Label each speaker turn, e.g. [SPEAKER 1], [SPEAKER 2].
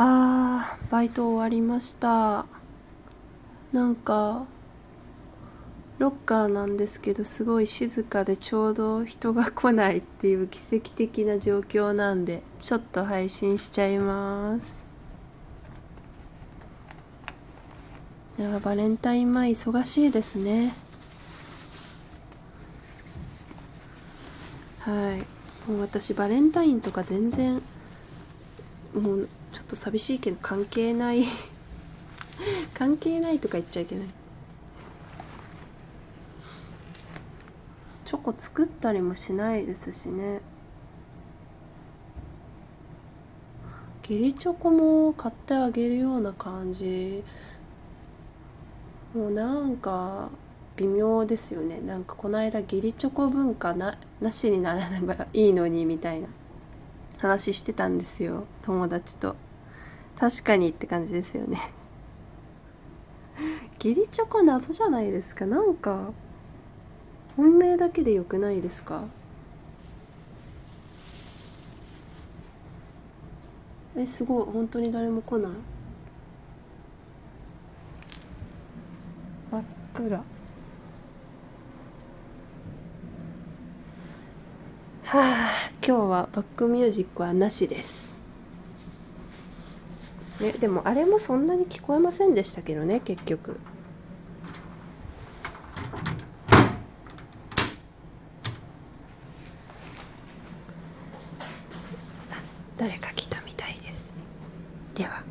[SPEAKER 1] あーバイト終わりました。なんかロッカーなんですけどすごい静かでちょうど人が来ないっていう奇跡的な状況なんでちょっと配信しちゃいます。いやバレンタイン前忙しいですね。はい。もう私バレンタインとか全然もうちょっと寂しいけど関係ない。関係ないとか言っちゃいけない。チョコ作ったりもしないですしね。義理チョコも買ってあげるような感じ。もうなんか微妙ですよね。なんかこの間義理チョコ文化ななしになられば いいのにみたいな。話してたんですよ友達と。確かにって感じですよね。義理チョコ謎じゃないですかなんか。本命だけでよくないですか？えすごい。本当に誰も来ない。真っ暗。はあ今日はバックミュージックはなしです。ねでもあれもそんなに聞こえませんでしたけどね結局。誰か来たみたいです。では。